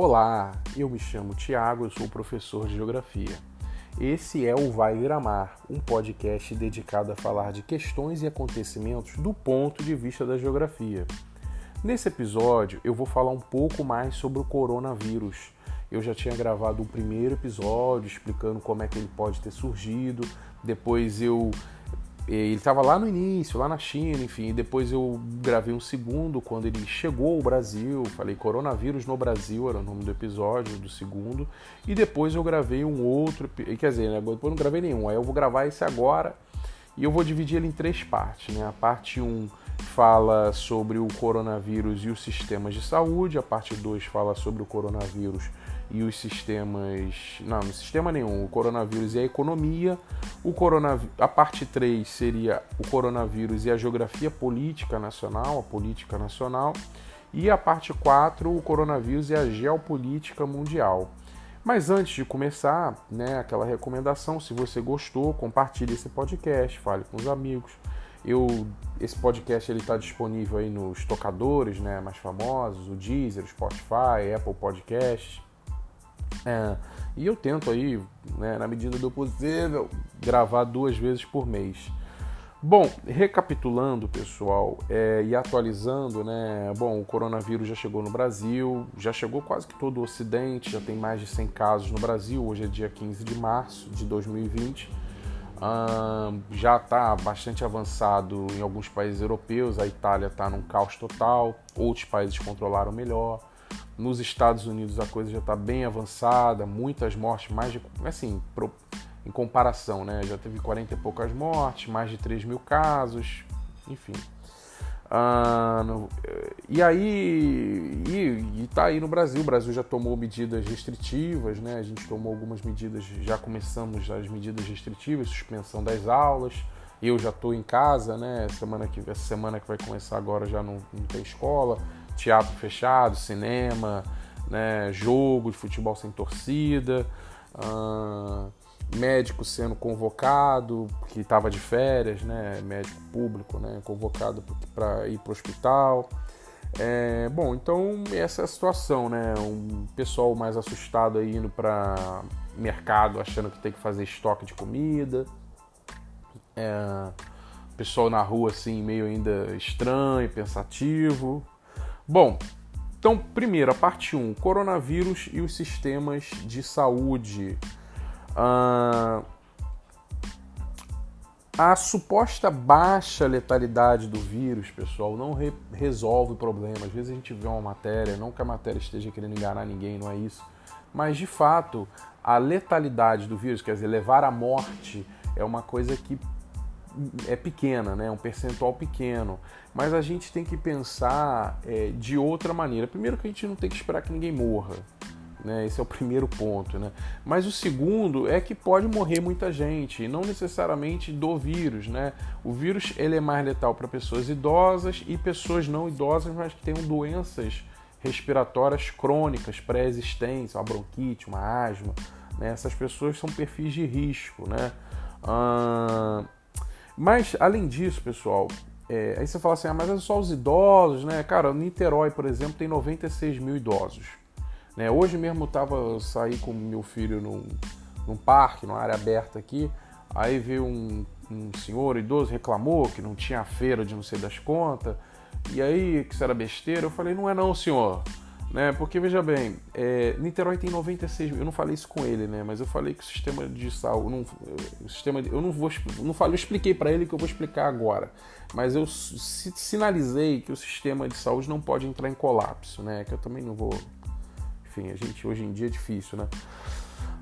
Olá, eu me chamo Tiago, eu sou professor de Geografia. Esse é o Vai Gramar, um podcast dedicado a falar de questões e acontecimentos do ponto de vista da geografia. Nesse episódio, eu vou falar um pouco mais sobre o coronavírus. Eu já tinha gravado um primeiro episódio explicando como é que ele pode ter surgido, depois eu ele estava lá no início, lá na China, enfim. Depois eu gravei um segundo quando ele chegou ao Brasil. Falei coronavírus no Brasil, era o nome do episódio, do segundo. E depois eu gravei um outro, quer dizer, né, depois eu não gravei nenhum. Aí eu vou gravar esse agora e eu vou dividir ele em três partes. Né? A parte 1 um fala sobre o coronavírus e os sistemas de saúde, a parte 2 fala sobre o coronavírus e os sistemas. Não, no sistema nenhum, o coronavírus e a economia. O coronav... A parte 3 seria o coronavírus e a geografia política nacional, a política nacional. E a parte 4, o coronavírus e a geopolítica mundial. Mas antes de começar, né, aquela recomendação, se você gostou, compartilhe esse podcast, fale com os amigos. Eu, esse podcast ele está disponível aí nos tocadores, né, mais famosos, o Deezer, o Spotify, Apple Podcasts. É, e eu tento aí, né, na medida do possível, gravar duas vezes por mês. Bom, recapitulando, pessoal, é, e atualizando, né? Bom, o coronavírus já chegou no Brasil, já chegou quase que todo o Ocidente, já tem mais de 100 casos no Brasil. Hoje é dia 15 de março de 2020. já está bastante avançado em alguns países europeus. A Itália está num caos total, outros países controlaram melhor. Nos Estados Unidos a coisa já está bem avançada, muitas mortes, mais de. Assim, pro, em comparação, né? Já teve 40 e poucas mortes, mais de 3 mil casos, enfim. Ah, no, e aí, e, e tá aí no Brasil. O Brasil já tomou medidas restritivas, né? A gente tomou algumas medidas, já começamos as medidas restritivas, suspensão das aulas. Eu já estou em casa, né? Semana que, essa semana que vai começar agora já não, não tem escola teatro fechado, cinema, né, jogo de futebol sem torcida, uh, médico sendo convocado, que estava de férias, né, médico público, né, convocado para ir para o hospital. É, bom, então essa é a situação, né? Um pessoal mais assustado aí indo para mercado achando que tem que fazer estoque de comida. É, pessoal na rua assim meio ainda estranho, pensativo. Bom, então, primeiro, a parte 1, coronavírus e os sistemas de saúde. Ah, a suposta baixa letalidade do vírus, pessoal, não re resolve o problema. Às vezes a gente vê uma matéria, não que a matéria esteja querendo enganar ninguém, não é isso. Mas de fato, a letalidade do vírus, quer dizer, levar à morte, é uma coisa que é pequena, né? um percentual pequeno. Mas a gente tem que pensar é, de outra maneira. Primeiro que a gente não tem que esperar que ninguém morra. Né? Esse é o primeiro ponto. Né? Mas o segundo é que pode morrer muita gente, não necessariamente do vírus. Né? O vírus ele é mais letal para pessoas idosas e pessoas não idosas, mas que tenham doenças respiratórias crônicas pré-existentes, uma bronquite, uma asma. Né? Essas pessoas são perfis de risco. Né? Ah, mas, além disso, pessoal, é, aí você fala assim, ah, mas é só os idosos, né? Cara, Niterói, por exemplo, tem 96 mil idosos. Né? Hoje mesmo eu tava saí com meu filho num, num parque, numa área aberta aqui, aí veio um, um senhor idoso, reclamou que não tinha feira de não sei das contas, e aí que isso era besteira, eu falei, não é não, senhor. Né? Porque veja bem, é, Niterói tem 96 mil. Eu não falei isso com ele, né? Mas eu falei que o sistema de saúde, não, o sistema, eu não vou, não falei, eu expliquei para ele que eu vou explicar agora. Mas eu sinalizei que o sistema de saúde não pode entrar em colapso, né? Que eu também não vou, enfim, a gente hoje em dia é difícil, né?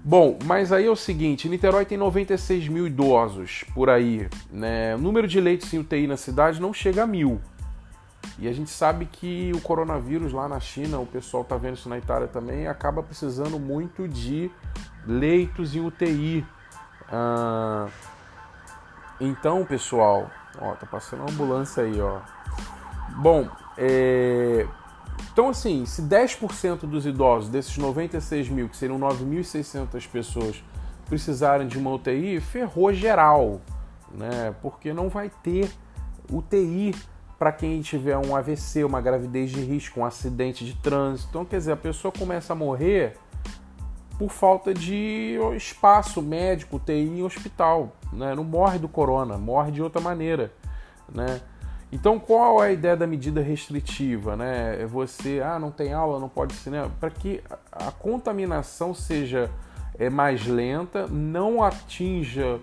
Bom, mas aí é o seguinte, Niterói tem 96 mil idosos por aí, né? O número de leitos em UTI na cidade não chega a mil. E a gente sabe que o coronavírus lá na China, o pessoal está vendo isso na Itália também, acaba precisando muito de leitos em UTI. Ah, então, pessoal, ó, tá passando uma ambulância aí, ó. Bom, é... então assim, se 10% dos idosos, desses 96 mil, que seriam 9.600 pessoas, precisarem de uma UTI, ferrou geral, né? Porque não vai ter UTI para quem tiver um AVC, uma gravidez de risco, um acidente de trânsito. Então, quer dizer, a pessoa começa a morrer por falta de espaço médico, TI em hospital. Né? Não morre do corona, morre de outra maneira. Né? Então, qual é a ideia da medida restritiva? Né? É você, ah, não tem aula, não pode cinema, para que a contaminação seja é, mais lenta, não atinja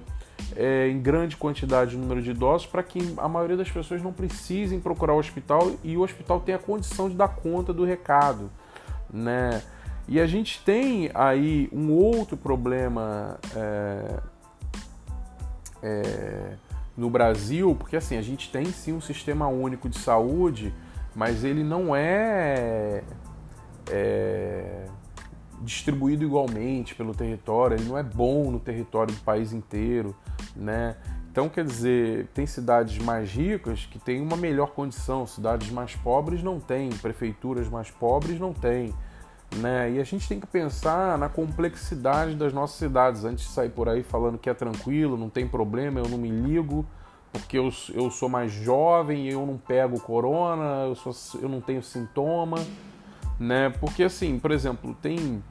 é, em grande quantidade o número de idosos, para que a maioria das pessoas não precisem procurar o hospital e o hospital tenha condição de dar conta do recado. Né? E a gente tem aí um outro problema é, é, no Brasil, porque assim, a gente tem sim um sistema único de saúde, mas ele não é, é distribuído igualmente pelo território, ele não é bom no território do país inteiro, né? Então, quer dizer, tem cidades mais ricas que têm uma melhor condição, cidades mais pobres não têm, prefeituras mais pobres não têm. Né? E a gente tem que pensar na complexidade das nossas cidades antes de sair por aí falando que é tranquilo, não tem problema, eu não me ligo, porque eu, eu sou mais jovem, eu não pego corona, eu, sou, eu não tenho sintoma, né? Porque assim, por exemplo, tem,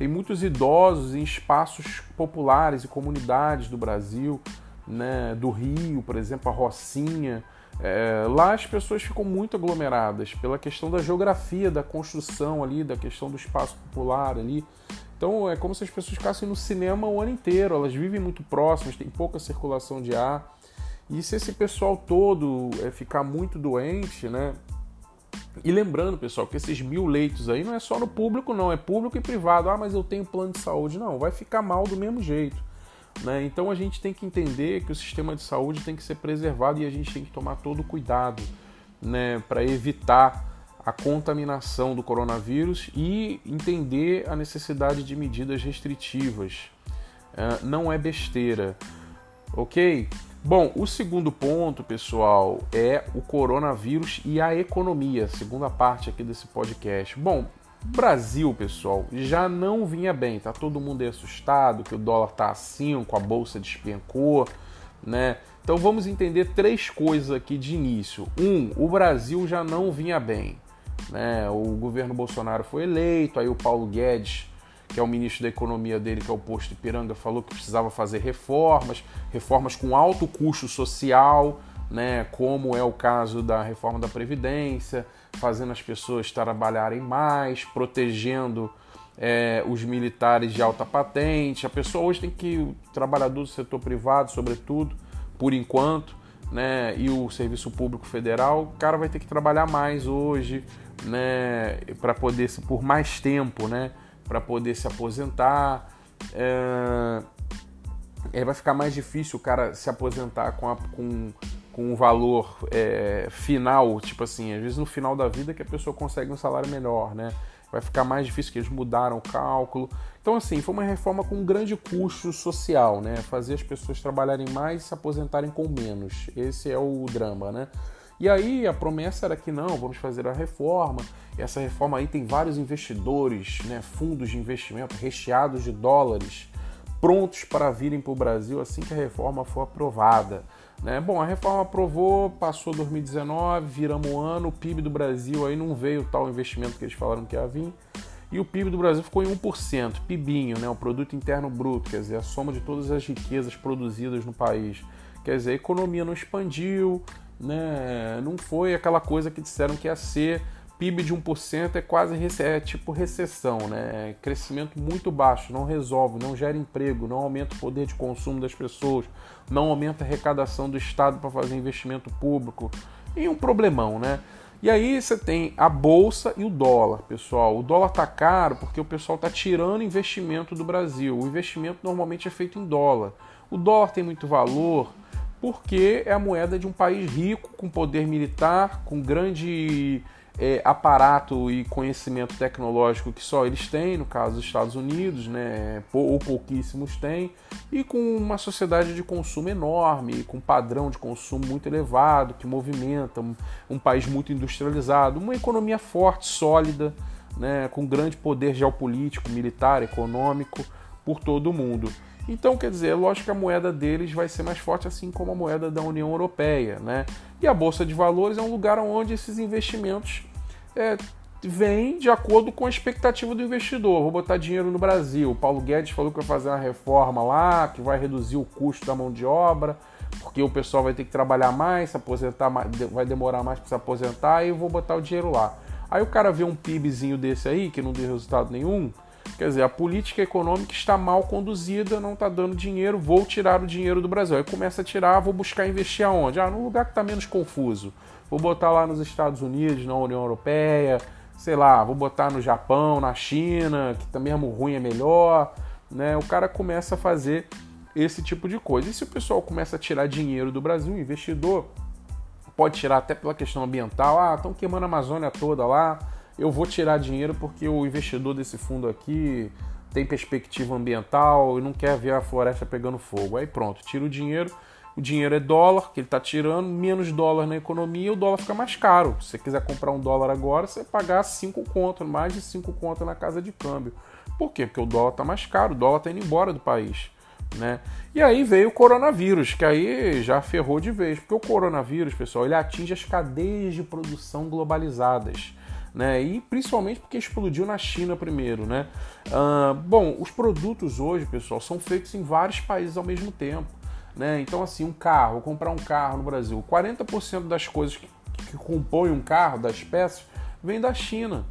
tem muitos idosos em espaços populares e comunidades do Brasil, né? Do Rio, por exemplo, a Rocinha, é, lá as pessoas ficam muito aglomeradas pela questão da geografia, da construção ali, da questão do espaço popular ali. Então é como se as pessoas ficassem no cinema o ano inteiro, elas vivem muito próximas, tem pouca circulação de ar. E se esse pessoal todo é, ficar muito doente, né? E lembrando, pessoal, que esses mil leitos aí não é só no público, não, é público e privado. Ah, mas eu tenho plano de saúde. Não, vai ficar mal do mesmo jeito. Né? Então a gente tem que entender que o sistema de saúde tem que ser preservado e a gente tem que tomar todo o cuidado né, para evitar a contaminação do coronavírus e entender a necessidade de medidas restritivas. Uh, não é besteira, ok? Bom, o segundo ponto, pessoal, é o coronavírus e a economia, segunda parte aqui desse podcast. Bom, Brasil, pessoal, já não vinha bem. Tá todo mundo assustado que o dólar tá a 5, a bolsa despencou, né? Então vamos entender três coisas aqui de início. Um, o Brasil já não vinha bem. Né? O governo Bolsonaro foi eleito, aí o Paulo Guedes, que é o ministro da Economia dele, que é o posto Ipiranga, falou que precisava fazer reformas, reformas com alto custo social, né? Como é o caso da reforma da Previdência fazendo as pessoas trabalharem mais, protegendo é, os militares de alta patente. A pessoa hoje tem que, o trabalhador do setor privado, sobretudo, por enquanto, né, e o serviço público federal, o cara vai ter que trabalhar mais hoje, né, para poder por mais tempo, né, para poder se aposentar. É, é, vai ficar mais difícil o cara se aposentar com, a, com com um valor é, final, tipo assim, às vezes no final da vida que a pessoa consegue um salário melhor, né? Vai ficar mais difícil que eles mudaram o cálculo. Então, assim, foi uma reforma com um grande custo social, né? Fazer as pessoas trabalharem mais e se aposentarem com menos. Esse é o drama, né? E aí a promessa era que não, vamos fazer a reforma. Essa reforma aí tem vários investidores, né, fundos de investimento recheados de dólares, prontos para virem para o Brasil assim que a reforma for aprovada. Né? Bom, a reforma aprovou, passou 2019, viramos um ano, o PIB do Brasil aí não veio tal investimento que eles falaram que ia vir, e o PIB do Brasil ficou em 1%, PIBinho, né? o Produto Interno Bruto, quer dizer, a soma de todas as riquezas produzidas no país. Quer dizer, a economia não expandiu, né? não foi aquela coisa que disseram que ia ser PIB de 1% é quase é tipo recessão, né? Crescimento muito baixo, não resolve, não gera emprego, não aumenta o poder de consumo das pessoas, não aumenta a arrecadação do Estado para fazer investimento público. E um problemão, né? E aí você tem a bolsa e o dólar, pessoal. O dólar tá caro porque o pessoal tá tirando investimento do Brasil. O investimento normalmente é feito em dólar. O dólar tem muito valor porque é a moeda de um país rico, com poder militar, com grande é, aparato e conhecimento tecnológico que só eles têm, no caso dos Estados Unidos, né, ou pouquíssimos têm, e com uma sociedade de consumo enorme, com padrão de consumo muito elevado, que movimenta um, um país muito industrializado, uma economia forte, sólida, né, com grande poder geopolítico, militar, econômico por todo o mundo. Então, quer dizer, é lógico que a moeda deles vai ser mais forte, assim como a moeda da União Europeia, né? E a Bolsa de Valores é um lugar onde esses investimentos é, vêm de acordo com a expectativa do investidor. Vou botar dinheiro no Brasil. O Paulo Guedes falou que vai fazer uma reforma lá, que vai reduzir o custo da mão de obra, porque o pessoal vai ter que trabalhar mais, se aposentar, vai demorar mais para se aposentar, e eu vou botar o dinheiro lá. Aí o cara vê um PIBzinho desse aí, que não deu resultado nenhum, Quer dizer, a política econômica está mal conduzida, não está dando dinheiro, vou tirar o dinheiro do Brasil. Aí começa a tirar, vou buscar investir aonde? Ah, num lugar que está menos confuso. Vou botar lá nos Estados Unidos, na União Europeia, sei lá, vou botar no Japão, na China, que tá mesmo ruim é melhor. Né? O cara começa a fazer esse tipo de coisa. E se o pessoal começa a tirar dinheiro do Brasil, o investidor pode tirar até pela questão ambiental. Ah, estão queimando a Amazônia toda lá eu vou tirar dinheiro porque o investidor desse fundo aqui tem perspectiva ambiental e não quer ver a floresta pegando fogo. Aí pronto, tira o dinheiro. O dinheiro é dólar que ele está tirando, menos dólar na economia, o dólar fica mais caro. Se você quiser comprar um dólar agora, você vai pagar 5 conto, mais de 5 conto na casa de câmbio. Por quê? Porque o dólar está mais caro, o dólar está indo embora do país. Né? E aí veio o coronavírus, que aí já ferrou de vez, porque o coronavírus, pessoal, ele atinge as cadeias de produção globalizadas né? E principalmente porque explodiu na China primeiro, né? Uh, bom, os produtos hoje, pessoal, são feitos em vários países ao mesmo tempo, né? Então, assim, um carro, comprar um carro no Brasil, 40% das coisas que, que compõem um carro, das peças, vem da China.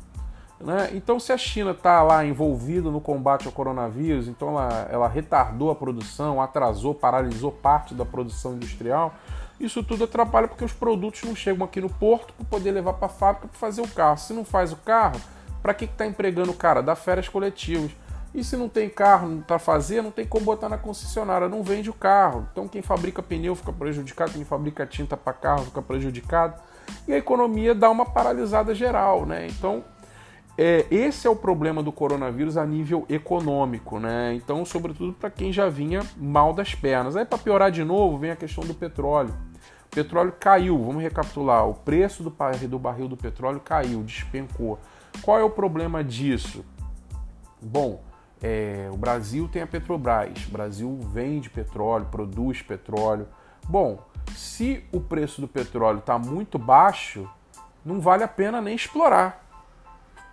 Né? Então, se a China está lá envolvida no combate ao coronavírus, então ela, ela retardou a produção, atrasou, paralisou parte da produção industrial, isso tudo atrapalha porque os produtos não chegam aqui no porto para poder levar para a fábrica para fazer o carro. Se não faz o carro, para que está empregando o cara? Dá férias coletivas. E se não tem carro para fazer, não tem como botar na concessionária, não vende o carro. Então quem fabrica pneu fica prejudicado, quem fabrica tinta para carro fica prejudicado. E a economia dá uma paralisada geral, né? Então é, esse é o problema do coronavírus a nível econômico, né? Então, sobretudo para quem já vinha mal das pernas. Aí, para piorar de novo, vem a questão do petróleo. Petróleo caiu, vamos recapitular. O preço do, do barril do petróleo caiu, despencou. Qual é o problema disso? Bom, é, o Brasil tem a Petrobras, o Brasil vende petróleo, produz petróleo. Bom, se o preço do petróleo está muito baixo, não vale a pena nem explorar.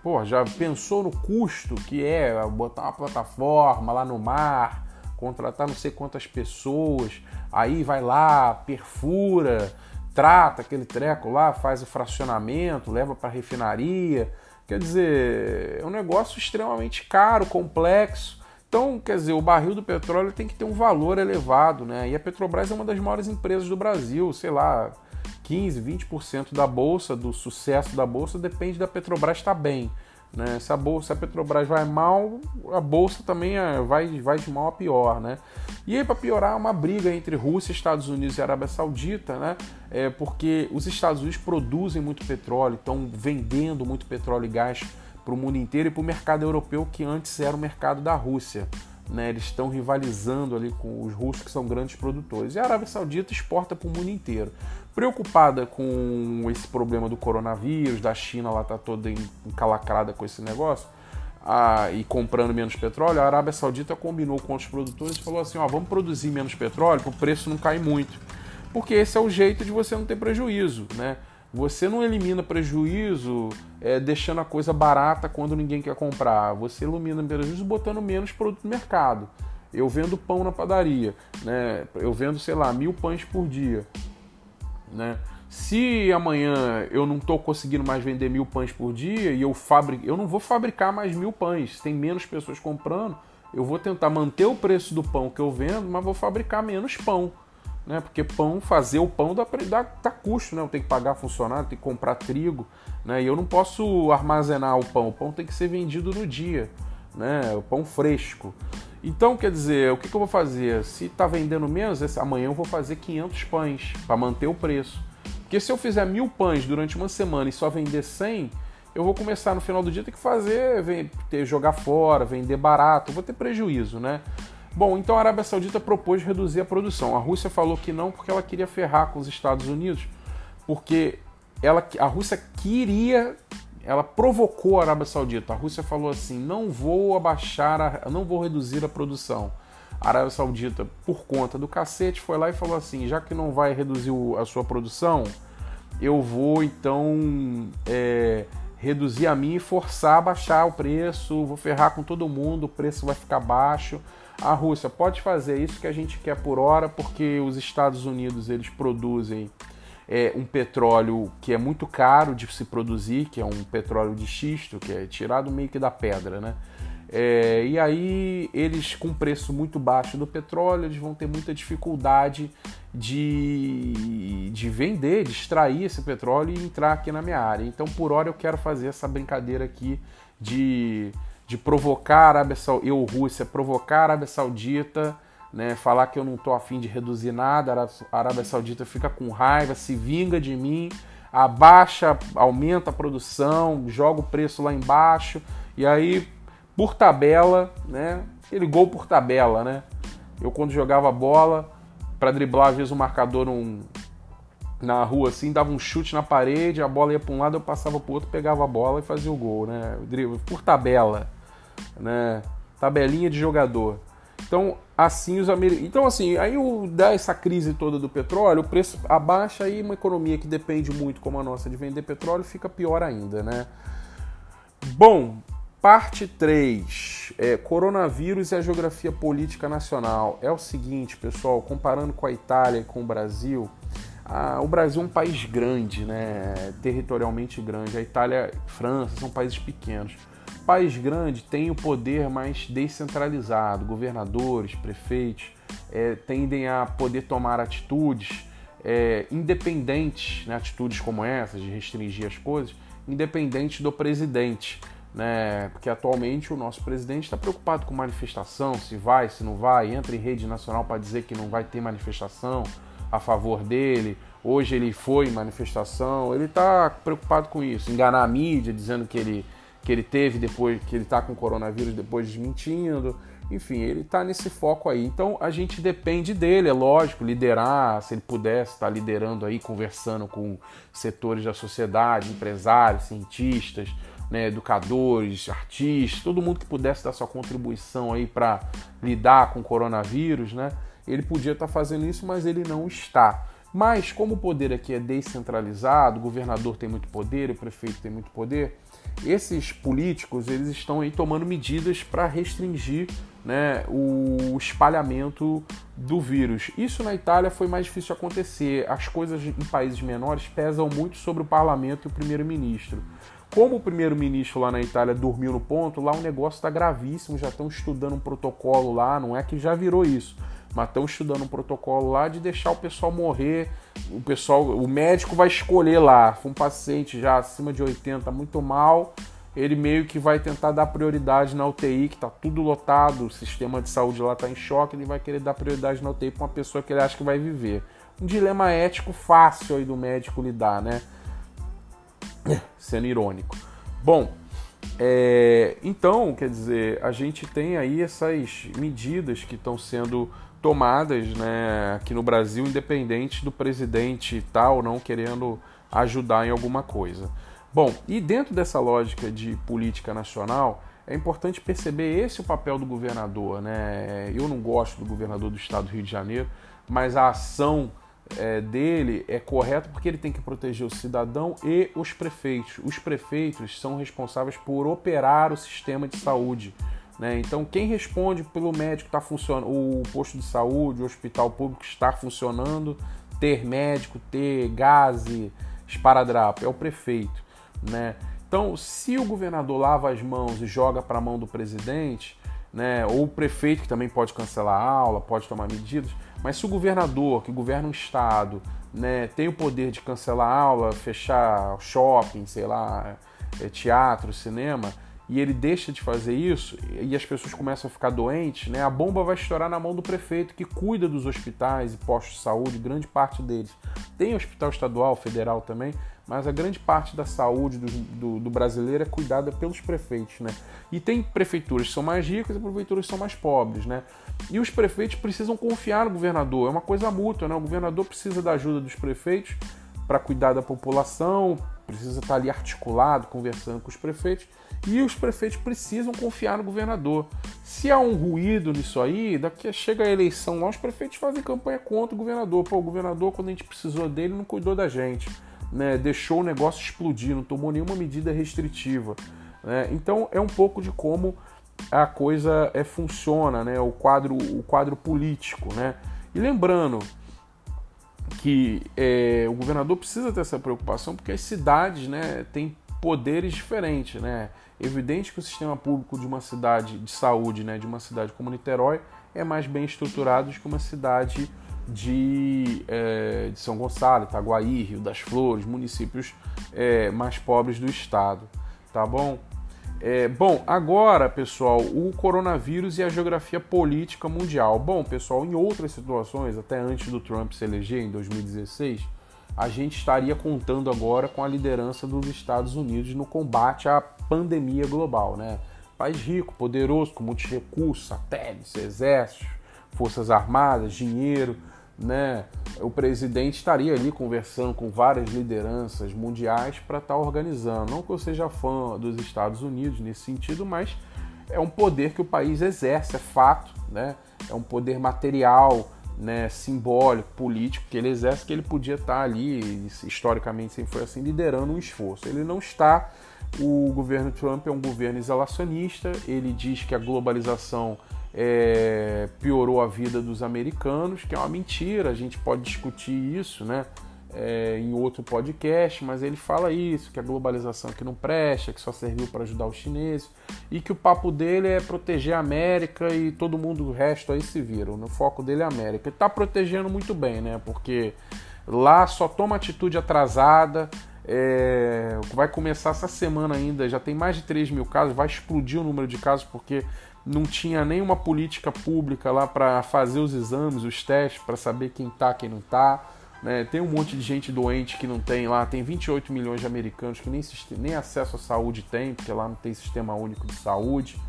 Pô, já pensou no custo que é botar uma plataforma lá no mar, contratar não sei quantas pessoas, aí vai lá, perfura, trata aquele treco lá, faz o fracionamento, leva para refinaria. Quer dizer, é um negócio extremamente caro, complexo. Então, quer dizer, o barril do petróleo tem que ter um valor elevado, né? E a Petrobras é uma das maiores empresas do Brasil, sei lá, 15, 20% da bolsa, do sucesso da bolsa, depende da Petrobras estar bem. Né? Se, a bolsa, se a Petrobras vai mal, a bolsa também é, vai, vai de mal a pior. Né? E aí, para piorar, uma briga entre Rússia, Estados Unidos e Arábia Saudita, né? é porque os Estados Unidos produzem muito petróleo, estão vendendo muito petróleo e gás para o mundo inteiro e para o mercado europeu, que antes era o mercado da Rússia. Né, eles estão rivalizando ali com os russos que são grandes produtores. E a Arábia Saudita exporta para o mundo inteiro. Preocupada com esse problema do coronavírus, da China lá tá toda encalacrada com esse negócio, a, e comprando menos petróleo, a Arábia Saudita combinou com os produtores e falou assim: ó, vamos produzir menos petróleo para o preço não cair muito. Porque esse é o jeito de você não ter prejuízo, né? Você não elimina prejuízo é, deixando a coisa barata quando ninguém quer comprar. Você elimina prejuízo botando menos produto no mercado. Eu vendo pão na padaria, né? Eu vendo, sei lá, mil pães por dia, né? Se amanhã eu não estou conseguindo mais vender mil pães por dia e eu fabrico, eu não vou fabricar mais mil pães. Tem menos pessoas comprando. Eu vou tentar manter o preço do pão que eu vendo, mas vou fabricar menos pão né? Porque pão, fazer o pão dá, dá, dá custo, né? Eu tenho que pagar funcionário, tenho que comprar trigo, né? E eu não posso armazenar o pão, o pão tem que ser vendido no dia, né? O pão fresco. Então, quer dizer, o que, que eu vou fazer? Se está vendendo menos, amanhã eu vou fazer 500 pães para manter o preço. Porque se eu fizer mil pães durante uma semana e só vender 100, eu vou começar no final do dia ter que fazer, ter, jogar fora, vender barato, vou ter prejuízo, né? Bom, então a Arábia Saudita propôs reduzir a produção. A Rússia falou que não porque ela queria ferrar com os Estados Unidos, porque ela, a Rússia queria, ela provocou a Arábia Saudita. A Rússia falou assim: não vou abaixar, a, não vou reduzir a produção. A Arábia Saudita, por conta do cacete, foi lá e falou assim: já que não vai reduzir a sua produção, eu vou então é, reduzir a minha e forçar a baixar o preço, vou ferrar com todo mundo, o preço vai ficar baixo. A Rússia pode fazer isso que a gente quer por hora, porque os Estados Unidos eles produzem é, um petróleo que é muito caro de se produzir, que é um petróleo de xisto, que é tirado meio que da pedra, né? É, e aí eles com preço muito baixo do petróleo, eles vão ter muita dificuldade de, de vender, de extrair esse petróleo e entrar aqui na minha área. Então por hora eu quero fazer essa brincadeira aqui de, de provocar a Arábia Saudita, eu, Rússia, provocar a Arábia Saudita, né, falar que eu não estou afim de reduzir nada, a Arábia Saudita fica com raiva, se vinga de mim, abaixa, aumenta a produção, joga o preço lá embaixo, e aí por tabela, né? Aquele gol por tabela, né? Eu quando jogava bola, para driblar às vezes o marcador um, na rua assim, dava um chute na parede, a bola ia para um lado, eu passava para o outro, pegava a bola e fazia o gol, né? Por tabela, né? Tabelinha de jogador. Então, assim os americanos. Então, assim, aí o, dá essa crise toda do petróleo, o preço abaixa e uma economia que depende muito, como a nossa, de vender petróleo, fica pior ainda, né? Bom, Parte 3, é, coronavírus e a geografia política nacional. É o seguinte, pessoal, comparando com a Itália e com o Brasil, a, o Brasil é um país grande, né, territorialmente grande. A Itália e França são países pequenos. País grande tem o poder mais descentralizado, governadores, prefeitos é, tendem a poder tomar atitudes é, independentes, né, atitudes como essas, de restringir as coisas, independente do presidente né? Porque atualmente o nosso presidente está preocupado com manifestação, se vai, se não vai, entra em rede nacional para dizer que não vai ter manifestação a favor dele. Hoje ele foi em manifestação, ele está preocupado com isso, enganar a mídia dizendo que ele que ele teve depois que ele está com coronavírus depois desmentindo. Enfim, ele está nesse foco aí. Então a gente depende dele, é lógico, liderar, se ele pudesse estar tá liderando aí, conversando com setores da sociedade, empresários, cientistas, né, educadores, artistas, todo mundo que pudesse dar sua contribuição aí para lidar com o coronavírus, né? Ele podia estar tá fazendo isso, mas ele não está. Mas como o poder aqui é descentralizado, o governador tem muito poder, o prefeito tem muito poder, esses políticos eles estão aí tomando medidas para restringir né, o espalhamento do vírus. Isso na Itália foi mais difícil acontecer. As coisas em países menores pesam muito sobre o parlamento e o primeiro-ministro. Como o primeiro-ministro lá na Itália dormiu no ponto, lá o negócio está gravíssimo, já estão estudando um protocolo lá, não é que já virou isso, mas estão estudando um protocolo lá de deixar o pessoal morrer. O pessoal, o médico vai escolher lá, um paciente já acima de 80, muito mal, ele meio que vai tentar dar prioridade na UTI, que está tudo lotado, o sistema de saúde lá está em choque, ele vai querer dar prioridade na UTI para uma pessoa que ele acha que vai viver. Um dilema ético fácil aí do médico lidar, né? sendo irônico. Bom, é, então, quer dizer, a gente tem aí essas medidas que estão sendo tomadas né, aqui no Brasil, independente do presidente tal não querendo ajudar em alguma coisa. Bom, e dentro dessa lógica de política nacional, é importante perceber esse o papel do governador. Né? Eu não gosto do governador do estado do Rio de Janeiro, mas a ação é, dele é correto porque ele tem que proteger o cidadão e os prefeitos. Os prefeitos são responsáveis por operar o sistema de saúde. Né? Então, quem responde pelo médico está funcionando, o posto de saúde, o hospital público está funcionando, ter médico, ter gás, esparadrapo, é o prefeito. Né? Então, se o governador lava as mãos e joga para a mão do presidente, né, ou o prefeito que também pode cancelar a aula, pode tomar medidas, mas se o governador, que governa um estado, né, tem o poder de cancelar a aula, fechar shopping, sei lá, é, teatro, cinema, e ele deixa de fazer isso e as pessoas começam a ficar doentes, né, a bomba vai estourar na mão do prefeito que cuida dos hospitais e postos de saúde, grande parte deles. Tem hospital estadual, federal também, mas a grande parte da saúde do, do, do, brasileiro é cuidada pelos prefeitos, né? E tem prefeituras que são mais ricas e prefeituras que são mais pobres, né? E os prefeitos precisam confiar no governador, é uma coisa mútua, né? O governador precisa da ajuda dos prefeitos para cuidar da população, precisa estar ali articulado, conversando com os prefeitos, E os prefeitos precisam confiar no governador. Se há um ruído nisso aí, daqui chega a eleição lá, os prefeitos fazem campanha contra o governador. Pô, o governador, quando a gente precisou dele, não cuidou da gente. Né? Deixou o negócio explodir, não tomou nenhuma medida restritiva. Né? Então é um pouco de como a coisa é, funciona, né? o, quadro, o quadro político. Né? E lembrando que é, o governador precisa ter essa preocupação porque as cidades né, têm poderes diferentes. Né? Evidente que o sistema público de uma cidade de saúde, né, de uma cidade como Niterói, é mais bem estruturado do que uma cidade de, é, de São Gonçalo, Itaguaí, Rio das Flores, municípios é, mais pobres do estado, tá bom? É, bom, agora, pessoal, o coronavírus e a geografia política mundial. Bom, pessoal, em outras situações, até antes do Trump se eleger em 2016, a gente estaria contando agora com a liderança dos Estados Unidos no combate à pandemia global, né? País rico, poderoso, com muitos recursos, satélites, exércitos, forças armadas, dinheiro, né? O presidente estaria ali conversando com várias lideranças mundiais para estar tá organizando. Não que eu seja fã dos Estados Unidos nesse sentido, mas é um poder que o país exerce, é fato, né? É um poder material, né, simbólico, político que ele exerce, que ele podia estar ali, historicamente sempre foi assim, liderando um esforço. Ele não está. O governo Trump é um governo isolacionista, ele diz que a globalização é, piorou a vida dos americanos, que é uma mentira, a gente pode discutir isso, né? É, em outro podcast, mas ele fala isso, que a globalização que não presta, que só serviu para ajudar os chineses, e que o papo dele é proteger a América e todo mundo resto aí se vira. O foco dele é a América. Ele está protegendo muito bem, né? Porque lá só toma atitude atrasada. É, vai começar essa semana ainda, já tem mais de 3 mil casos, vai explodir o número de casos porque não tinha nenhuma política pública lá para fazer os exames, os testes, para saber quem tá, quem não tá. Né? Tem um monte de gente doente que não tem lá, tem 28 milhões de americanos que nem, nem acesso à saúde tem, porque lá não tem sistema único de saúde,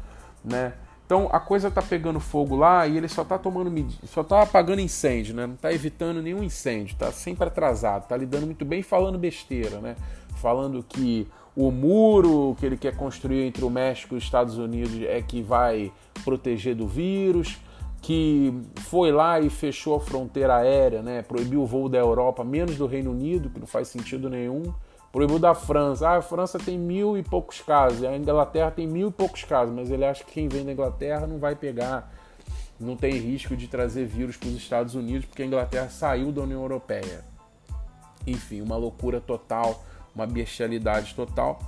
né? Então a coisa tá pegando fogo lá e ele só tá tomando só tá apagando incêndio, né? Não tá evitando nenhum incêndio, tá sempre atrasado, tá lidando muito bem falando besteira, né? Falando que o muro que ele quer construir entre o México e os Estados Unidos é que vai proteger do vírus, que foi lá e fechou a fronteira aérea, né? proibiu o voo da Europa, menos do Reino Unido, que não faz sentido nenhum, proibiu da França. Ah, a França tem mil e poucos casos, a Inglaterra tem mil e poucos casos, mas ele acha que quem vem da Inglaterra não vai pegar, não tem risco de trazer vírus para os Estados Unidos, porque a Inglaterra saiu da União Europeia. Enfim, uma loucura total, uma bestialidade total.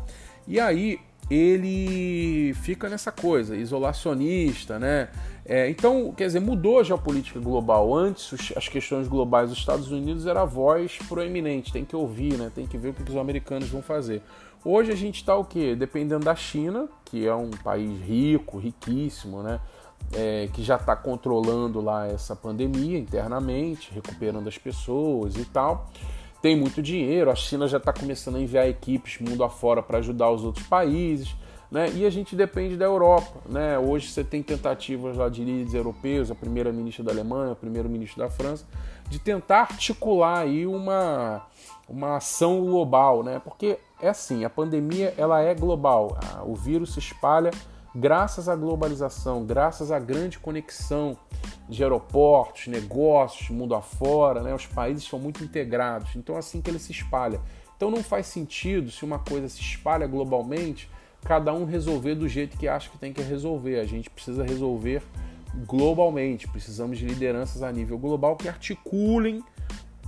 E aí ele fica nessa coisa, isolacionista, né? É, então, quer dizer, mudou a geopolítica global. Antes, os, as questões globais dos Estados Unidos era a voz proeminente, tem que ouvir, né? Tem que ver o que os americanos vão fazer. Hoje a gente está o quê? Dependendo da China, que é um país rico, riquíssimo, né? É, que já está controlando lá essa pandemia internamente, recuperando as pessoas e tal tem muito dinheiro, a China já está começando a enviar equipes mundo afora para ajudar os outros países, né? E a gente depende da Europa, né? Hoje você tem tentativas lá de líderes europeus, a primeira-ministra da Alemanha, o primeiro-ministro da França, de tentar articular aí uma, uma ação global, né? Porque é assim, a pandemia ela é global, o vírus se espalha graças à globalização, graças à grande conexão de aeroportos, negócios, mundo afora, né? os países são muito integrados, então é assim que ele se espalha. Então não faz sentido, se uma coisa se espalha globalmente, cada um resolver do jeito que acha que tem que resolver. A gente precisa resolver globalmente, precisamos de lideranças a nível global que articulem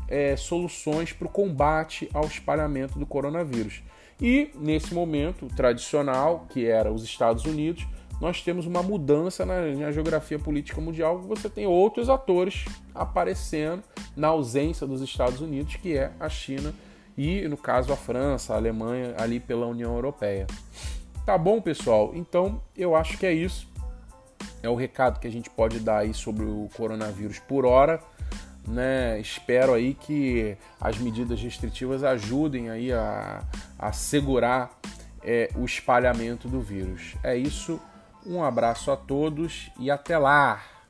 é, soluções para o combate ao espalhamento do coronavírus. E nesse momento tradicional, que era os Estados Unidos, nós temos uma mudança na, na, geografia política mundial, você tem outros atores aparecendo na ausência dos Estados Unidos, que é a China e, no caso, a França, a Alemanha, ali pela União Europeia. Tá bom, pessoal? Então, eu acho que é isso. É o recado que a gente pode dar aí sobre o coronavírus por hora. Né? Espero aí que as medidas restritivas ajudem aí a, a segurar é, o espalhamento do vírus. É isso, um abraço a todos e até lá!